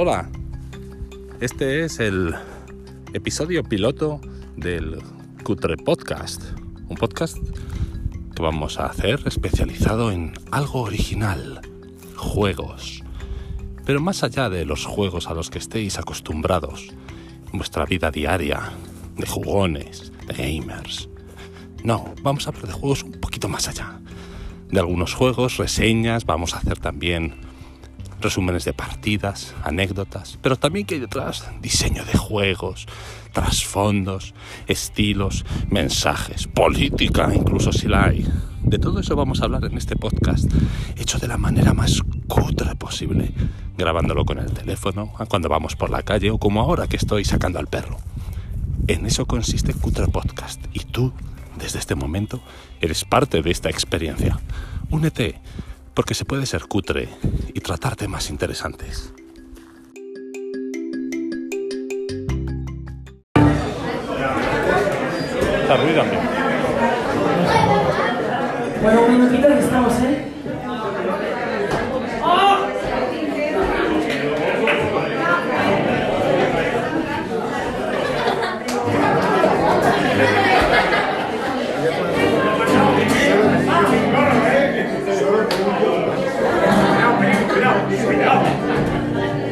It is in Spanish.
Hola, este es el episodio piloto del Cutre Podcast, un podcast que vamos a hacer especializado en algo original, juegos. Pero más allá de los juegos a los que estéis acostumbrados en vuestra vida diaria, de jugones, de gamers. No, vamos a hablar de juegos un poquito más allá. De algunos juegos, reseñas, vamos a hacer también resúmenes de partidas, anécdotas, pero también que hay detrás diseño de juegos, trasfondos, estilos, mensajes, política, incluso si la hay. De todo eso vamos a hablar en este podcast, hecho de la manera más cutre posible, grabándolo con el teléfono, cuando vamos por la calle o como ahora que estoy sacando al perro. En eso consiste Cutre Podcast y tú, desde este momento, eres parte de esta experiencia. Únete porque se puede ser cutre y tratar temas interesantes. Bueno, un minutito que estamos, ¿eh? Obrigado.